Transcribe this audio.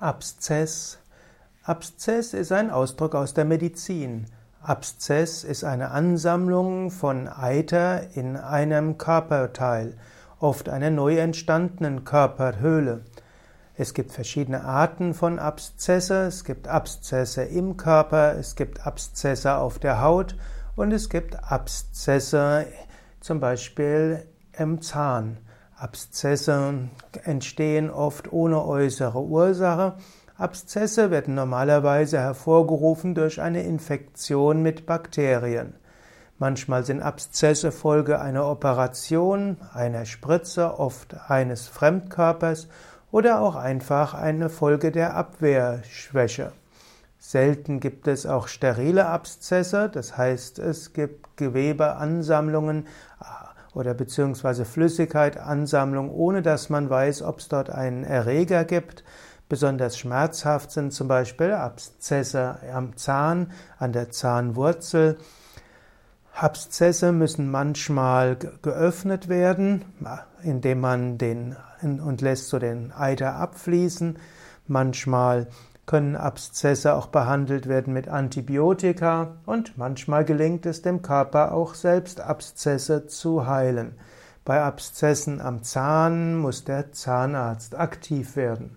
Abszess. Abszess ist ein Ausdruck aus der Medizin. Abszess ist eine Ansammlung von Eiter in einem Körperteil, oft einer neu entstandenen Körperhöhle. Es gibt verschiedene Arten von Abszesse. Es gibt Abszesse im Körper, es gibt Abszesse auf der Haut und es gibt Abszesse zum Beispiel im Zahn. Abszesse entstehen oft ohne äußere Ursache. Abszesse werden normalerweise hervorgerufen durch eine Infektion mit Bakterien. Manchmal sind Abszesse Folge einer Operation, einer Spritze, oft eines Fremdkörpers oder auch einfach eine Folge der Abwehrschwäche. Selten gibt es auch sterile Abszesse, das heißt es gibt Gewebeansammlungen oder beziehungsweise Flüssigkeitansammlung, ohne dass man weiß, ob es dort einen Erreger gibt. Besonders schmerzhaft sind zum Beispiel Abszesse am Zahn, an der Zahnwurzel. Abszesse müssen manchmal geöffnet werden, indem man den und lässt so den Eiter abfließen. Manchmal können Abszesse auch behandelt werden mit Antibiotika und manchmal gelingt es dem Körper auch selbst Abszesse zu heilen. Bei Abszessen am Zahn muss der Zahnarzt aktiv werden.